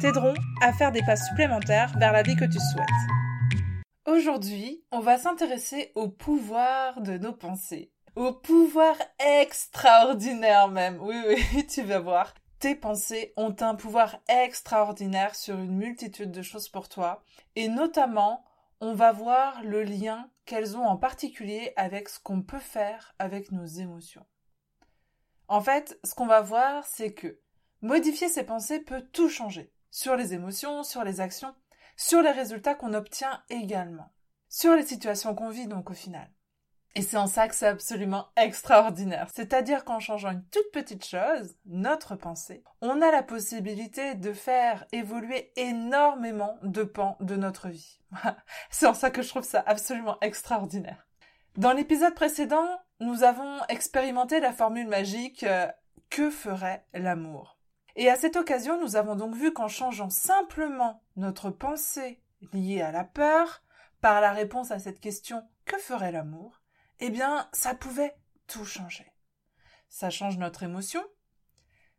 t'aideront à faire des pas supplémentaires vers la vie que tu souhaites. Aujourd'hui, on va s'intéresser au pouvoir de nos pensées. Au pouvoir extraordinaire même. Oui, oui, tu vas voir. Tes pensées ont un pouvoir extraordinaire sur une multitude de choses pour toi. Et notamment, on va voir le lien qu'elles ont en particulier avec ce qu'on peut faire avec nos émotions. En fait, ce qu'on va voir, c'est que modifier ses pensées peut tout changer sur les émotions, sur les actions, sur les résultats qu'on obtient également, sur les situations qu'on vit donc au final. Et c'est en ça que c'est absolument extraordinaire. C'est-à-dire qu'en changeant une toute petite chose, notre pensée, on a la possibilité de faire évoluer énormément de pans de notre vie. c'est en ça que je trouve ça absolument extraordinaire. Dans l'épisode précédent, nous avons expérimenté la formule magique euh, que ferait l'amour? Et à cette occasion, nous avons donc vu qu'en changeant simplement notre pensée liée à la peur, par la réponse à cette question que ferait l'amour, eh bien, ça pouvait tout changer. Ça change notre émotion,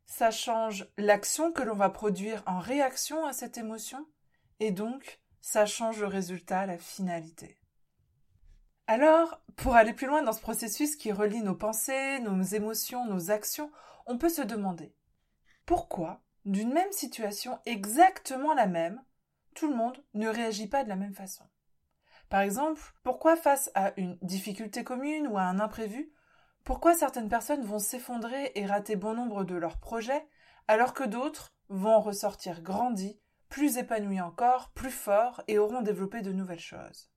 ça change l'action que l'on va produire en réaction à cette émotion, et donc ça change le résultat, la finalité. Alors, pour aller plus loin dans ce processus qui relie nos pensées, nos émotions, nos actions, on peut se demander pourquoi, d'une même situation exactement la même, tout le monde ne réagit pas de la même façon? Par exemple, pourquoi face à une difficulté commune ou à un imprévu, pourquoi certaines personnes vont s'effondrer et rater bon nombre de leurs projets, alors que d'autres vont ressortir grandis, plus épanouis encore, plus forts et auront développé de nouvelles choses?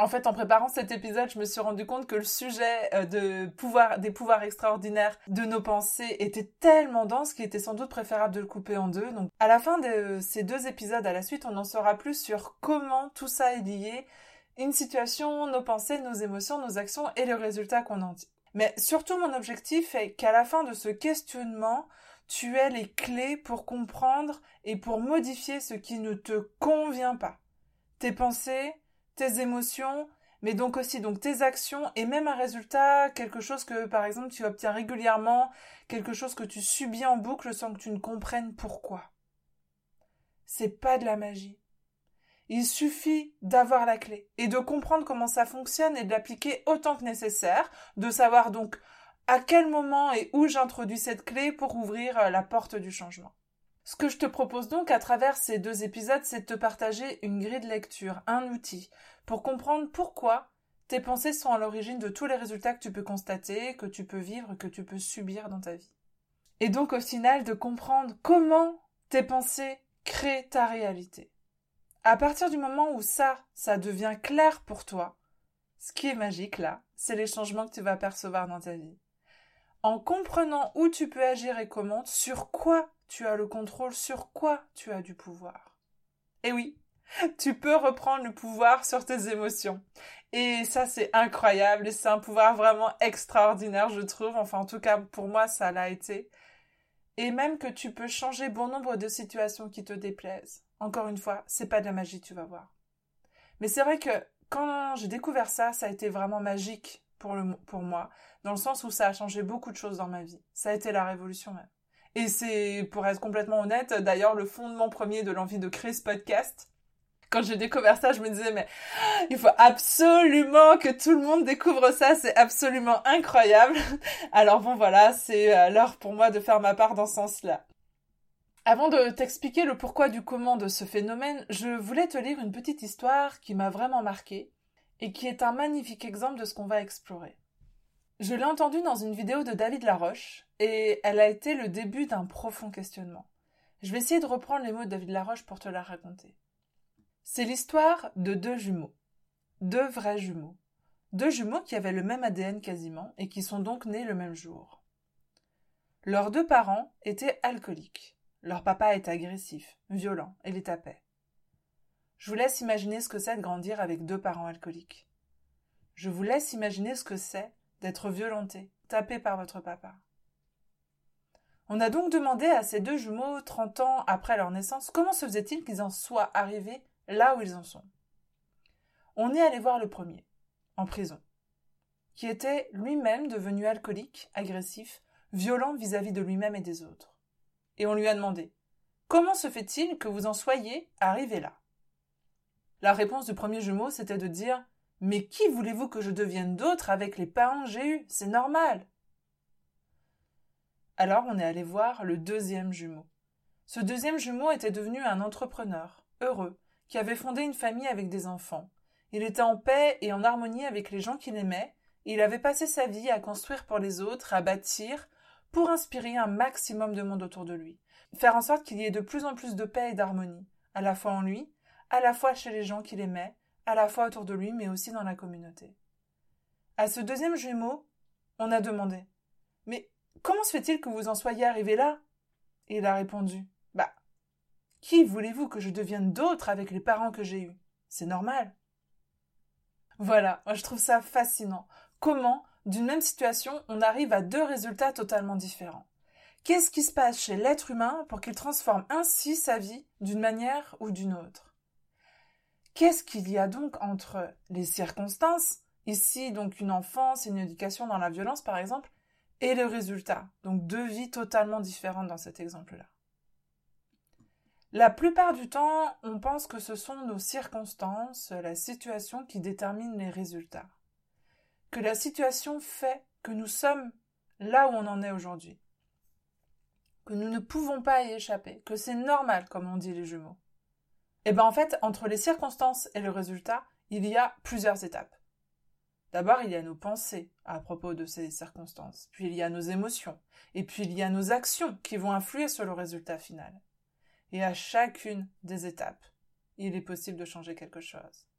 En fait, en préparant cet épisode, je me suis rendu compte que le sujet euh, de pouvoir, des pouvoirs extraordinaires de nos pensées était tellement dense qu'il était sans doute préférable de le couper en deux. Donc, à la fin de ces deux épisodes à la suite, on en saura plus sur comment tout ça est lié, une situation, nos pensées, nos émotions, nos actions et le résultat qu'on en tire. Mais surtout, mon objectif est qu'à la fin de ce questionnement, tu aies les clés pour comprendre et pour modifier ce qui ne te convient pas. Tes pensées, tes émotions, mais donc aussi donc tes actions et même un résultat, quelque chose que par exemple tu obtiens régulièrement, quelque chose que tu subis en boucle sans que tu ne comprennes pourquoi. C'est pas de la magie. Il suffit d'avoir la clé et de comprendre comment ça fonctionne et de l'appliquer autant que nécessaire, de savoir donc à quel moment et où j'introduis cette clé pour ouvrir euh, la porte du changement. Ce que je te propose donc à travers ces deux épisodes, c'est de te partager une grille de lecture, un outil, pour comprendre pourquoi tes pensées sont à l'origine de tous les résultats que tu peux constater, que tu peux vivre, que tu peux subir dans ta vie. Et donc au final de comprendre comment tes pensées créent ta réalité. À partir du moment où ça, ça devient clair pour toi, ce qui est magique là, c'est les changements que tu vas percevoir dans ta vie. En comprenant où tu peux agir et comment, sur quoi tu as le contrôle sur quoi tu as du pouvoir. Et oui, tu peux reprendre le pouvoir sur tes émotions. Et ça, c'est incroyable et c'est un pouvoir vraiment extraordinaire, je trouve. Enfin, en tout cas, pour moi, ça l'a été. Et même que tu peux changer bon nombre de situations qui te déplaisent. Encore une fois, c'est pas de la magie, tu vas voir. Mais c'est vrai que quand j'ai découvert ça, ça a été vraiment magique pour, pour moi, dans le sens où ça a changé beaucoup de choses dans ma vie. Ça a été la révolution même. Et c'est, pour être complètement honnête, d'ailleurs le fondement premier de l'envie de créer ce podcast. Quand j'ai découvert ça, je me disais, mais il faut absolument que tout le monde découvre ça, c'est absolument incroyable. Alors bon, voilà, c'est euh, l'heure pour moi de faire ma part dans ce sens-là. Avant de t'expliquer le pourquoi du comment de ce phénomène, je voulais te lire une petite histoire qui m'a vraiment marquée et qui est un magnifique exemple de ce qu'on va explorer. Je l'ai entendue dans une vidéo de David Laroche, et elle a été le début d'un profond questionnement. Je vais essayer de reprendre les mots de David Laroche pour te la raconter. C'est l'histoire de deux jumeaux. Deux vrais jumeaux. Deux jumeaux qui avaient le même ADN quasiment, et qui sont donc nés le même jour. Leurs deux parents étaient alcooliques. Leur papa est agressif, violent et les tapait. Je vous laisse imaginer ce que c'est de grandir avec deux parents alcooliques. Je vous laisse imaginer ce que c'est d'être violenté, tapé par votre papa. On a donc demandé à ces deux jumeaux, trente ans après leur naissance, comment se faisait-il qu'ils en soient arrivés là où ils en sont. On est allé voir le premier, en prison, qui était lui-même devenu alcoolique, agressif, violent vis-à-vis -vis de lui-même et des autres. Et on lui a demandé Comment se fait-il que vous en soyez arrivé là? La réponse du premier jumeau, c'était de dire Mais qui voulez-vous que je devienne d'autre avec les parents que j'ai eus? C'est normal. Alors on est allé voir le deuxième jumeau. Ce deuxième jumeau était devenu un entrepreneur, heureux, qui avait fondé une famille avec des enfants. Il était en paix et en harmonie avec les gens qu'il aimait, et il avait passé sa vie à construire pour les autres, à bâtir, pour inspirer un maximum de monde autour de lui, faire en sorte qu'il y ait de plus en plus de paix et d'harmonie, à la fois en lui, à la fois chez les gens qu'il aimait, à la fois autour de lui, mais aussi dans la communauté. À ce deuxième jumeau, on a demandé Mais comment se fait-il que vous en soyez arrivé là? Et il a répondu Bah, qui voulez-vous que je devienne d'autre avec les parents que j'ai eus? C'est normal. Voilà, moi je trouve ça fascinant. Comment, d'une même situation, on arrive à deux résultats totalement différents. Qu'est-ce qui se passe chez l'être humain pour qu'il transforme ainsi sa vie d'une manière ou d'une autre? Qu'est-ce qu'il y a donc entre les circonstances, ici donc une enfance et une éducation dans la violence par exemple, et le résultat, donc deux vies totalement différentes dans cet exemple-là La plupart du temps, on pense que ce sont nos circonstances, la situation qui détermine les résultats. Que la situation fait que nous sommes là où on en est aujourd'hui. Que nous ne pouvons pas y échapper, que c'est normal, comme on dit les jumeaux. Eh bien en fait, entre les circonstances et le résultat, il y a plusieurs étapes. D'abord, il y a nos pensées à propos de ces circonstances, puis il y a nos émotions, et puis il y a nos actions qui vont influer sur le résultat final. Et à chacune des étapes, il est possible de changer quelque chose.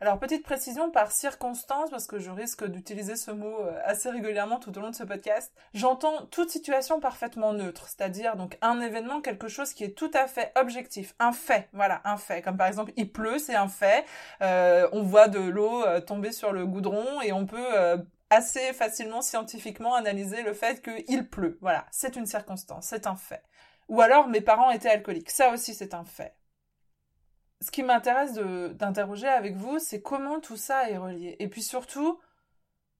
Alors, petite précision par circonstance, parce que je risque d'utiliser ce mot euh, assez régulièrement tout au long de ce podcast. J'entends toute situation parfaitement neutre, c'est-à-dire donc un événement, quelque chose qui est tout à fait objectif, un fait, voilà, un fait. Comme par exemple, il pleut, c'est un fait. Euh, on voit de l'eau euh, tomber sur le goudron et on peut assez facilement scientifiquement analyser le fait qu'il pleut. Voilà, c'est une circonstance, c'est un fait. Ou alors mes parents étaient alcooliques, ça aussi c'est un fait ce qui m'intéresse d'interroger avec vous, c'est comment tout ça est relié. Et puis surtout,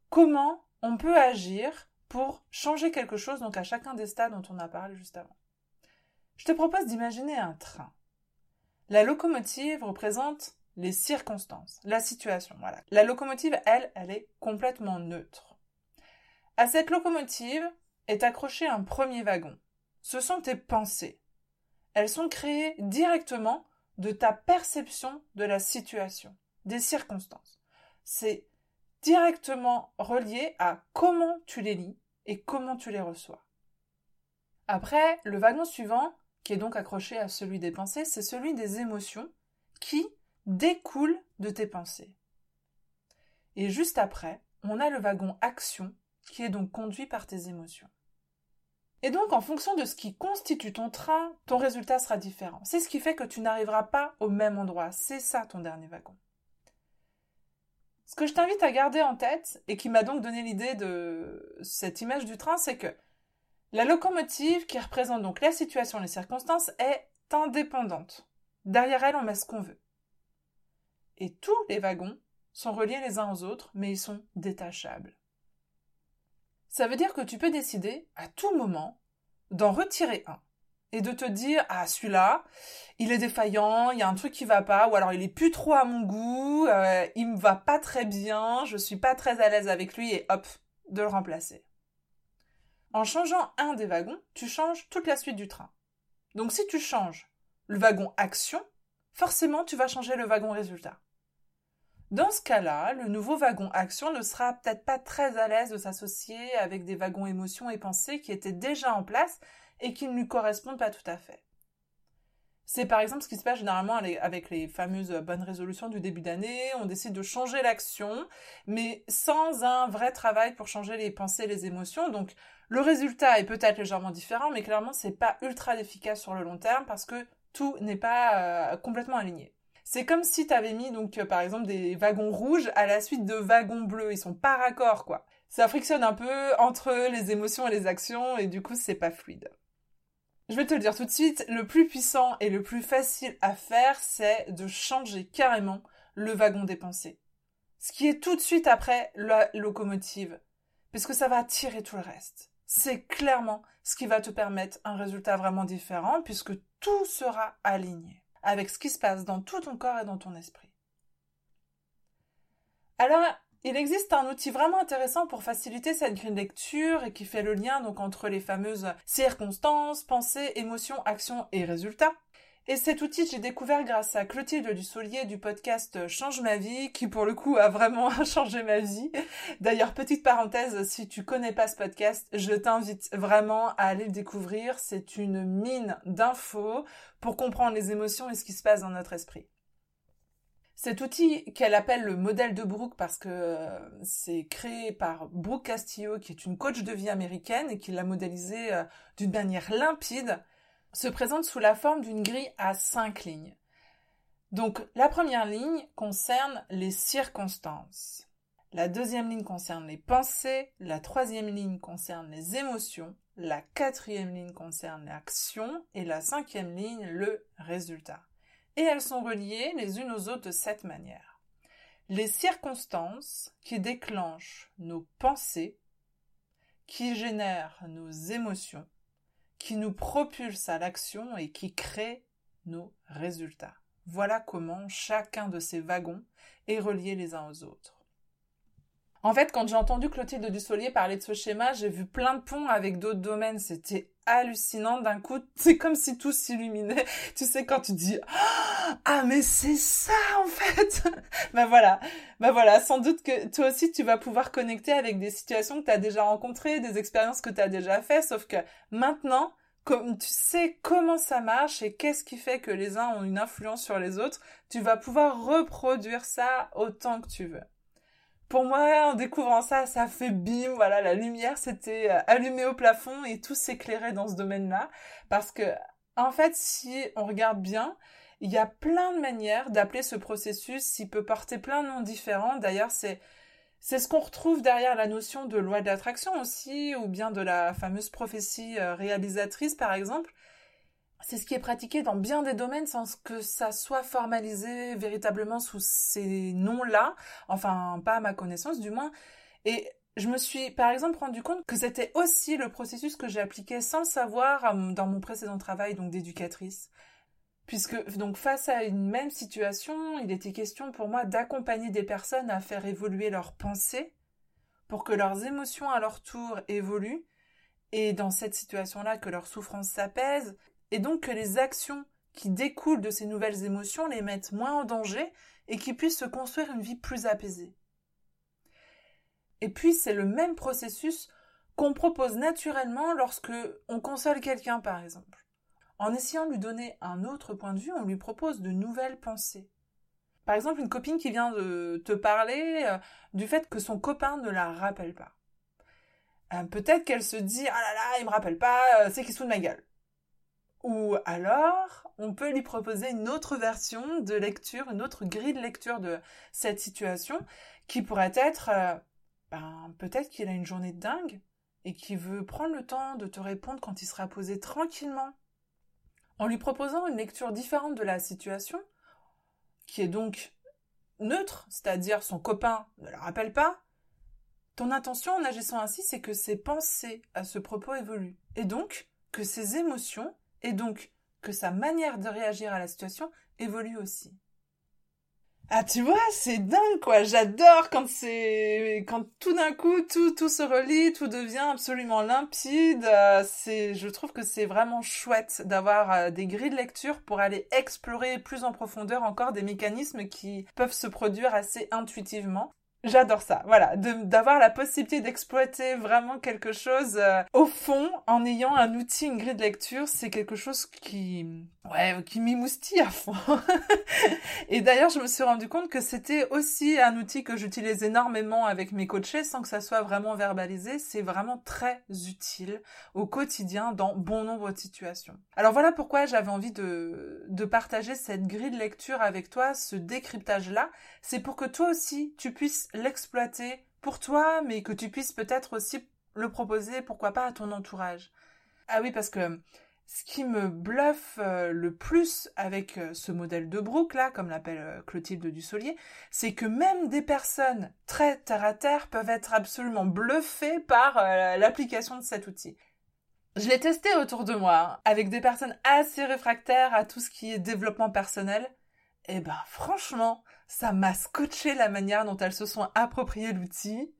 comment on peut agir pour changer quelque chose, donc à chacun des stades dont on a parlé juste avant. Je te propose d'imaginer un train. La locomotive représente les circonstances, la situation. Voilà. La locomotive, elle, elle est complètement neutre. À cette locomotive est accroché un premier wagon. Ce sont tes pensées. Elles sont créées directement de ta perception de la situation, des circonstances. C'est directement relié à comment tu les lis et comment tu les reçois. Après, le wagon suivant, qui est donc accroché à celui des pensées, c'est celui des émotions qui découlent de tes pensées. Et juste après, on a le wagon action qui est donc conduit par tes émotions. Et donc, en fonction de ce qui constitue ton train, ton résultat sera différent. C'est ce qui fait que tu n'arriveras pas au même endroit. C'est ça ton dernier wagon. Ce que je t'invite à garder en tête, et qui m'a donc donné l'idée de cette image du train, c'est que la locomotive, qui représente donc la situation, les circonstances, est indépendante. Derrière elle, on met ce qu'on veut. Et tous les wagons sont reliés les uns aux autres, mais ils sont détachables. Ça veut dire que tu peux décider à tout moment d'en retirer un et de te dire ah celui-là il est défaillant il y a un truc qui va pas ou alors il est plus trop à mon goût euh, il me va pas très bien je suis pas très à l'aise avec lui et hop de le remplacer. En changeant un des wagons tu changes toute la suite du train. Donc si tu changes le wagon action forcément tu vas changer le wagon résultat dans ce cas-là, le nouveau wagon action ne sera peut-être pas très à l'aise de s'associer avec des wagons émotions et pensées qui étaient déjà en place et qui ne lui correspondent pas tout à fait. C'est par exemple ce qui se passe généralement avec les fameuses bonnes résolutions du début d'année. On décide de changer l'action, mais sans un vrai travail pour changer les pensées, les émotions. Donc Le résultat est peut-être légèrement différent, mais clairement, c'est pas ultra efficace sur le long terme parce que tout n'est pas euh, complètement aligné. C'est comme si tu avais mis donc euh, par exemple des wagons rouges à la suite de wagons bleus, ils sont pas raccords quoi. Ça frictionne un peu entre les émotions et les actions et du coup c'est pas fluide. Je vais te le dire tout de suite, le plus puissant et le plus facile à faire, c'est de changer carrément le wagon des pensées. Ce qui est tout de suite après la locomotive, puisque ça va tirer tout le reste. C'est clairement ce qui va te permettre un résultat vraiment différent, puisque tout sera aligné avec ce qui se passe dans tout ton corps et dans ton esprit. Alors, il existe un outil vraiment intéressant pour faciliter cette grille de lecture et qui fait le lien donc entre les fameuses circonstances, pensées, émotions, actions et résultats. Et cet outil, j'ai découvert grâce à Clotilde Dussolier du podcast Change ma vie, qui pour le coup a vraiment changé ma vie. D'ailleurs, petite parenthèse, si tu connais pas ce podcast, je t'invite vraiment à aller le découvrir. C'est une mine d'infos pour comprendre les émotions et ce qui se passe dans notre esprit. Cet outil qu'elle appelle le modèle de Brooke parce que euh, c'est créé par Brooke Castillo qui est une coach de vie américaine et qui l'a modélisé euh, d'une manière limpide se présente sous la forme d'une grille à cinq lignes. Donc la première ligne concerne les circonstances. La deuxième ligne concerne les pensées, la troisième ligne concerne les émotions, la quatrième ligne concerne l'action et la cinquième ligne le résultat. Et elles sont reliées les unes aux autres de cette manière. Les circonstances qui déclenchent nos pensées, qui génèrent nos émotions, qui nous propulse à l'action et qui crée nos résultats. Voilà comment chacun de ces wagons est relié les uns aux autres. En fait, quand j'ai entendu Clotilde Dussolier parler de ce schéma, j'ai vu plein de ponts avec d'autres domaines. C'était hallucinant. D'un coup, c'est comme si tout s'illuminait. Tu sais, quand tu dis Ah, mais c'est ça, en fait Ben voilà. Ben voilà, sans doute que toi aussi, tu vas pouvoir connecter avec des situations que tu as déjà rencontrées, des expériences que tu as déjà faites, sauf que maintenant, comme tu sais comment ça marche et qu'est-ce qui fait que les uns ont une influence sur les autres, tu vas pouvoir reproduire ça autant que tu veux pour moi, en découvrant ça, ça fait bim, voilà, la lumière s'était euh, allumée au plafond et tout s'éclairait dans ce domaine-là. Parce que, en fait, si on regarde bien, il y a plein de manières d'appeler ce processus, il peut porter plein de noms différents. D'ailleurs, c'est, c'est ce qu'on retrouve derrière la notion de loi de l'attraction aussi, ou bien de la fameuse prophétie euh, réalisatrice, par exemple. C'est ce qui est pratiqué dans bien des domaines sans que ça soit formalisé véritablement sous ces noms-là, enfin pas à ma connaissance du moins. Et je me suis par exemple rendu compte que c'était aussi le processus que j'ai appliqué sans le savoir euh, dans mon précédent travail donc d'éducatrice. Puisque donc face à une même situation, il était question pour moi d'accompagner des personnes à faire évoluer leurs pensées pour que leurs émotions à leur tour évoluent et dans cette situation-là que leur souffrance s'apaise et donc que les actions qui découlent de ces nouvelles émotions les mettent moins en danger et qu'ils puissent se construire une vie plus apaisée. Et puis c'est le même processus qu'on propose naturellement lorsque on console quelqu'un par exemple. En essayant de lui donner un autre point de vue, on lui propose de nouvelles pensées. Par exemple, une copine qui vient de te parler euh, du fait que son copain ne la rappelle pas. Euh, peut-être qu'elle se dit ah là là, il me rappelle pas, euh, c'est qu'il se fout de ma gueule. Ou alors, on peut lui proposer une autre version de lecture, une autre grille de lecture de cette situation, qui pourrait être, euh, ben, peut-être qu'il a une journée de dingue et qu'il veut prendre le temps de te répondre quand il sera posé tranquillement. En lui proposant une lecture différente de la situation, qui est donc neutre, c'est-à-dire son copain ne la rappelle pas, ton intention en agissant ainsi, c'est que ses pensées à ce propos évoluent, et donc que ses émotions et donc que sa manière de réagir à la situation évolue aussi. Ah tu vois, c'est dingue quoi, j'adore quand c'est quand tout d'un coup tout tout se relie, tout devient absolument limpide, euh, c'est je trouve que c'est vraiment chouette d'avoir euh, des grilles de lecture pour aller explorer plus en profondeur encore des mécanismes qui peuvent se produire assez intuitivement. J'adore ça, voilà, d'avoir la possibilité d'exploiter vraiment quelque chose euh, au fond en ayant un outil, une grille de lecture, c'est quelque chose qui, ouais, qui m'émoustille à fond. et d'ailleurs, je me suis rendu compte que c'était aussi un outil que j'utilise énormément avec mes coachés sans que ça soit vraiment verbalisé. C'est vraiment très utile au quotidien dans bon nombre de situations. Alors voilà pourquoi j'avais envie de, de partager cette grille de lecture avec toi, ce décryptage-là. C'est pour que toi aussi, tu puisses l'exploiter pour toi, mais que tu puisses peut-être aussi le proposer, pourquoi pas, à ton entourage. Ah oui, parce que ce qui me bluffe euh, le plus avec euh, ce modèle de Brooke, là, comme l'appelle euh, Clotilde Dussolier, c'est que même des personnes très terre à terre peuvent être absolument bluffées par l'application de cet outil. Je l'ai testé autour de moi, avec des personnes assez réfractaires à tout ce qui est développement personnel. Et ben, franchement, ça m'a scotché la manière dont elles se sont appropriées l'outil.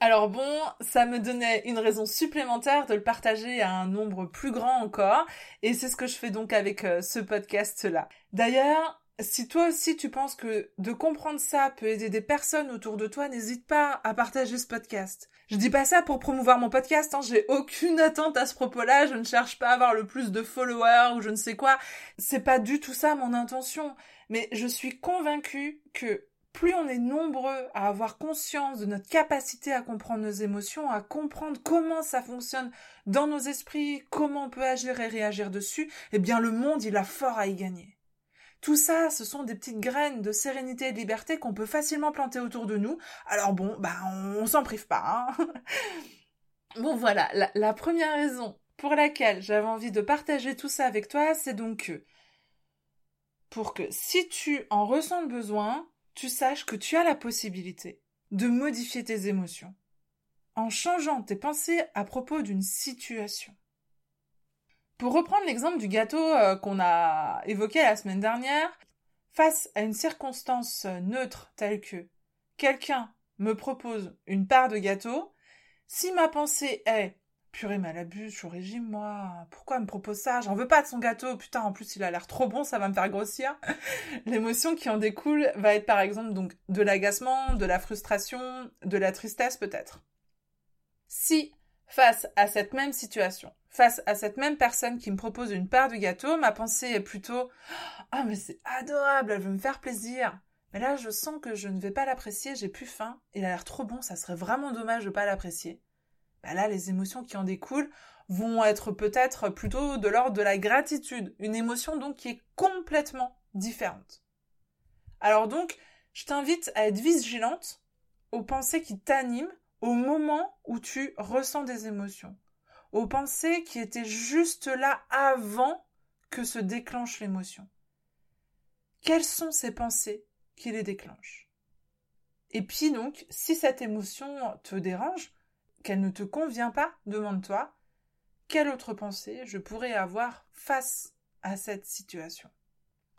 Alors bon, ça me donnait une raison supplémentaire de le partager à un nombre plus grand encore, et c'est ce que je fais donc avec euh, ce podcast-là. D'ailleurs, si toi aussi tu penses que de comprendre ça peut aider des personnes autour de toi, n'hésite pas à partager ce podcast. Je dis pas ça pour promouvoir mon podcast, hein, j'ai aucune attente à ce propos-là, je ne cherche pas à avoir le plus de followers ou je ne sais quoi. C'est pas du tout ça mon intention. Mais je suis convaincue que plus on est nombreux à avoir conscience de notre capacité à comprendre nos émotions, à comprendre comment ça fonctionne dans nos esprits, comment on peut agir et réagir dessus, eh bien le monde il a fort à y gagner. Tout ça, ce sont des petites graines de sérénité et de liberté qu'on peut facilement planter autour de nous. Alors bon, bah on, s'en prive pas. Hein bon voilà, la, la première raison pour laquelle j'avais envie de partager tout ça avec toi, c'est donc que pour que si tu en ressens le besoin, tu saches que tu as la possibilité de modifier tes émotions en changeant tes pensées à propos d'une situation. Pour reprendre l'exemple du gâteau euh, qu'on a évoqué la semaine dernière, face à une circonstance neutre telle que quelqu'un me propose une part de gâteau, si ma pensée est Purée, mais je suis au régime, moi. Pourquoi elle me propose ça? J'en veux pas de son gâteau. Putain, en plus, il a l'air trop bon, ça va me faire grossir. L'émotion qui en découle va être, par exemple, donc, de l'agacement, de la frustration, de la tristesse, peut-être. Si, face à cette même situation, face à cette même personne qui me propose une part de gâteau, ma pensée est plutôt Ah, mais c'est adorable, elle veut me faire plaisir. Mais là, je sens que je ne vais pas l'apprécier, j'ai plus faim, il a l'air trop bon, ça serait vraiment dommage de pas l'apprécier. Bah là, les émotions qui en découlent vont être peut-être plutôt de l'ordre de la gratitude, une émotion donc qui est complètement différente. Alors donc, je t'invite à être vigilante aux pensées qui t'animent au moment où tu ressens des émotions, aux pensées qui étaient juste là avant que se déclenche l'émotion. Quelles sont ces pensées qui les déclenchent? Et puis donc, si cette émotion te dérange, qu'elle ne te convient pas, demande-toi quelle autre pensée je pourrais avoir face à cette situation?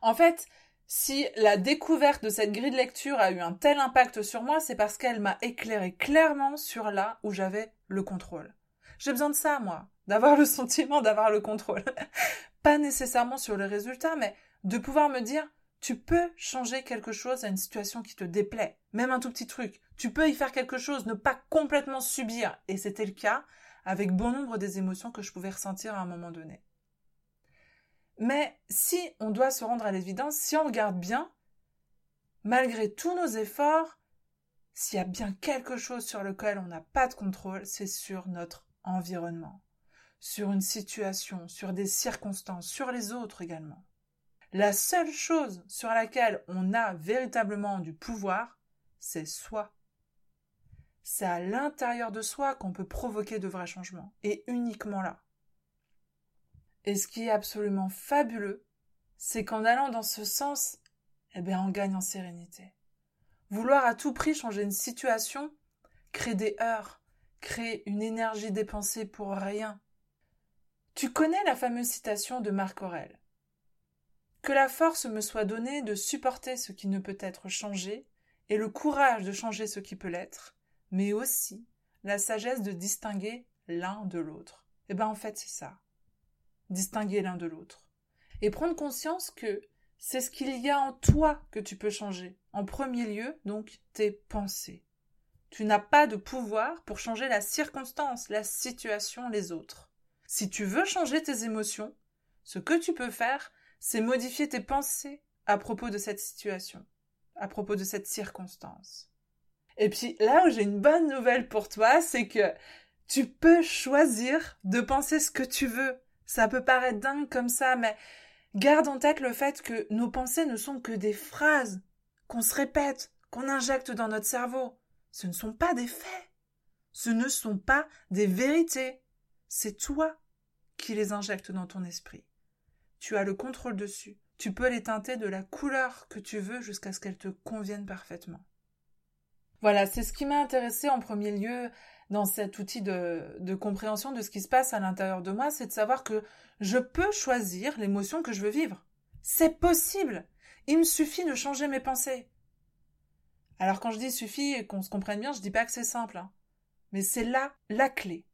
En fait, si la découverte de cette grille de lecture a eu un tel impact sur moi, c'est parce qu'elle m'a éclairé clairement sur là où j'avais le contrôle. J'ai besoin de ça, moi, d'avoir le sentiment d'avoir le contrôle. Pas nécessairement sur le résultat, mais de pouvoir me dire tu peux changer quelque chose à une situation qui te déplaît, même un tout petit truc. Tu peux y faire quelque chose, ne pas complètement subir. Et c'était le cas avec bon nombre des émotions que je pouvais ressentir à un moment donné. Mais si on doit se rendre à l'évidence, si on regarde bien, malgré tous nos efforts, s'il y a bien quelque chose sur lequel on n'a pas de contrôle, c'est sur notre environnement, sur une situation, sur des circonstances, sur les autres également. La seule chose sur laquelle on a véritablement du pouvoir, c'est soi. C'est à l'intérieur de soi qu'on peut provoquer de vrais changements, et uniquement là. Et ce qui est absolument fabuleux, c'est qu'en allant dans ce sens, eh bien, on gagne en sérénité. Vouloir à tout prix changer une situation, crée des heures, crée une énergie dépensée pour rien. Tu connais la fameuse citation de Marc Aurèle. Que la force me soit donnée de supporter ce qui ne peut être changé, et le courage de changer ce qui peut l'être, mais aussi la sagesse de distinguer l'un de l'autre. Eh bien, en fait, c'est ça. Distinguer l'un de l'autre. Et prendre conscience que c'est ce qu'il y a en toi que tu peux changer. En premier lieu, donc, tes pensées. Tu n'as pas de pouvoir pour changer la circonstance, la situation, les autres. Si tu veux changer tes émotions, ce que tu peux faire, c'est modifier tes pensées à propos de cette situation, à propos de cette circonstance. Et puis là où j'ai une bonne nouvelle pour toi, c'est que tu peux choisir de penser ce que tu veux. Ça peut paraître dingue comme ça, mais garde en tête le fait que nos pensées ne sont que des phrases qu'on se répète, qu'on injecte dans notre cerveau. Ce ne sont pas des faits. Ce ne sont pas des vérités. C'est toi qui les injectes dans ton esprit. Tu as le contrôle dessus. Tu peux les teinter de la couleur que tu veux jusqu'à ce qu'elles te conviennent parfaitement. Voilà, c'est ce qui m'a intéressé en premier lieu dans cet outil de, compréhension de ce qui se passe à l'intérieur de moi, c'est de savoir que je peux choisir l'émotion que je veux vivre. C'est possible. Il me suffit de changer mes pensées. Alors quand je dis suffit et qu'on se comprenne bien, je dis pas que c'est simple, hein. mais c'est là la clé.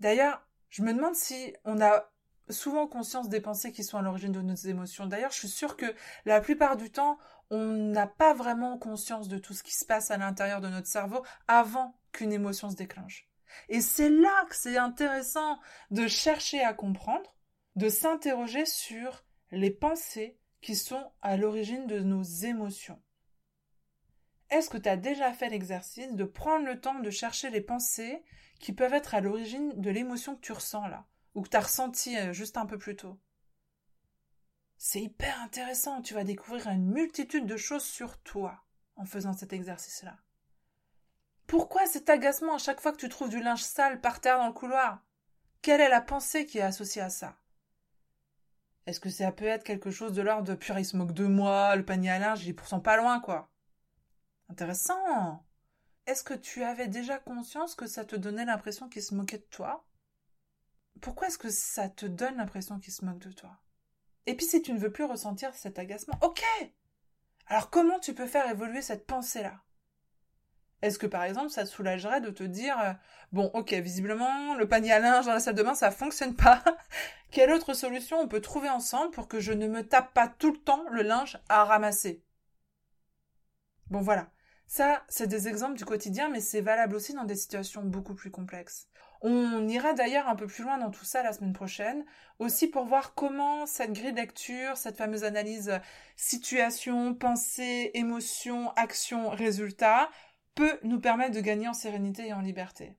D'ailleurs, je me demande si on a souvent conscience des pensées qui sont à l'origine de nos émotions. D'ailleurs, je suis sûre que la plupart du temps, on n'a pas vraiment conscience de tout ce qui se passe à l'intérieur de notre cerveau avant qu'une émotion se déclenche. Et c'est là que c'est intéressant de chercher à comprendre, de s'interroger sur les pensées qui sont à l'origine de nos émotions. Est-ce que tu as déjà fait l'exercice de prendre le temps de chercher les pensées qui peuvent être à l'origine de l'émotion que tu ressens là ou que tu as ressenti euh, juste un peu plus tôt? C'est hyper intéressant, tu vas découvrir une multitude de choses sur toi en faisant cet exercice-là. Pourquoi cet agacement à chaque fois que tu trouves du linge sale par terre dans le couloir? Quelle est la pensée qui est associée à ça? Est-ce que ça peut être quelque chose de l'ordre de pur il se moque de moi, le panier à linge, il est pourtant pas loin, quoi! Intéressant! Est-ce que tu avais déjà conscience que ça te donnait l'impression qu'il se moquait de toi? Pourquoi est-ce que ça te donne l'impression qu'il se moque de toi? Et puis si tu ne veux plus ressentir cet agacement, ok Alors comment tu peux faire évoluer cette pensée-là? Est-ce que par exemple ça te soulagerait de te dire euh, bon ok visiblement le panier à linge dans la salle de bain ça fonctionne pas Quelle autre solution on peut trouver ensemble pour que je ne me tape pas tout le temps le linge à ramasser? Bon voilà. Ça, c'est des exemples du quotidien, mais c'est valable aussi dans des situations beaucoup plus complexes. On ira d'ailleurs un peu plus loin dans tout ça la semaine prochaine, aussi pour voir comment cette grille de lecture, cette fameuse analyse situation, pensée, émotion, action, résultat, peut nous permettre de gagner en sérénité et en liberté.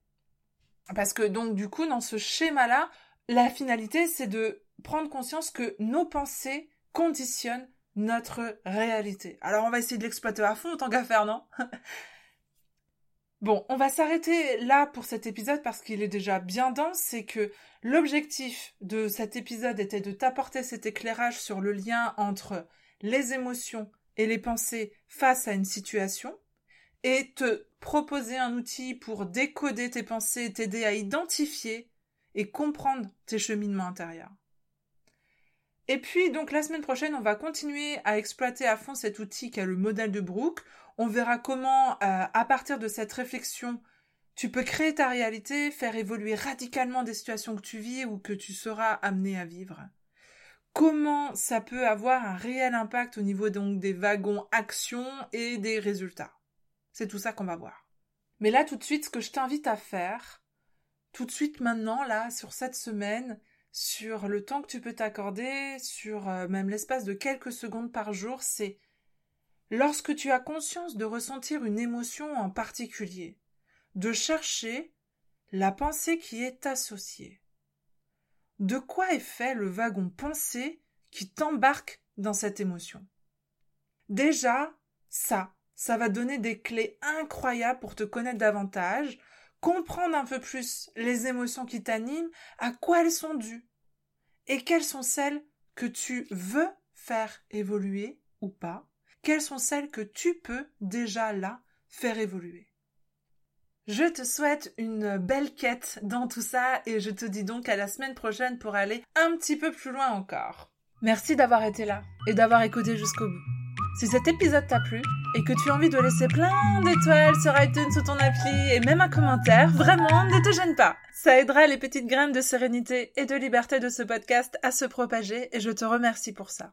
Parce que donc du coup, dans ce schéma-là, la finalité, c'est de prendre conscience que nos pensées conditionnent notre réalité. Alors on va essayer de l'exploiter à fond, tant qu'à faire, non? Bon, on va s'arrêter là pour cet épisode parce qu'il est déjà bien dense. C'est que l'objectif de cet épisode était de t'apporter cet éclairage sur le lien entre les émotions et les pensées face à une situation et te proposer un outil pour décoder tes pensées, t'aider à identifier et comprendre tes cheminements intérieurs. Et puis, donc, la semaine prochaine, on va continuer à exploiter à fond cet outil qui est le modèle de Brooke. On verra comment, euh, à partir de cette réflexion, tu peux créer ta réalité, faire évoluer radicalement des situations que tu vis ou que tu seras amené à vivre. Comment ça peut avoir un réel impact au niveau donc des wagons actions et des résultats? C'est tout ça qu'on va voir. Mais là, tout de suite, ce que je t'invite à faire, tout de suite maintenant, là, sur cette semaine, sur le temps que tu peux t'accorder, sur euh, même l'espace de quelques secondes par jour, c'est lorsque tu as conscience de ressentir une émotion en particulier, de chercher la pensée qui est associée. De quoi est fait le wagon pensée qui t'embarque dans cette émotion? Déjà, ça, ça va donner des clés incroyables pour te connaître davantage, comprendre un peu plus les émotions qui t'animent, à quoi elles sont dues, et quelles sont celles que tu veux faire évoluer ou pas, quelles sont celles que tu peux déjà là faire évoluer. Je te souhaite une belle quête dans tout ça et je te dis donc à la semaine prochaine pour aller un petit peu plus loin encore. Merci d'avoir été là et d'avoir écouté jusqu'au bout. Si cet épisode t'a plu et que tu as envie de laisser plein d'étoiles sur iTunes sous ton appli et même un commentaire, vraiment, ne te gêne pas. Ça aidera les petites graines de sérénité et de liberté de ce podcast à se propager et je te remercie pour ça.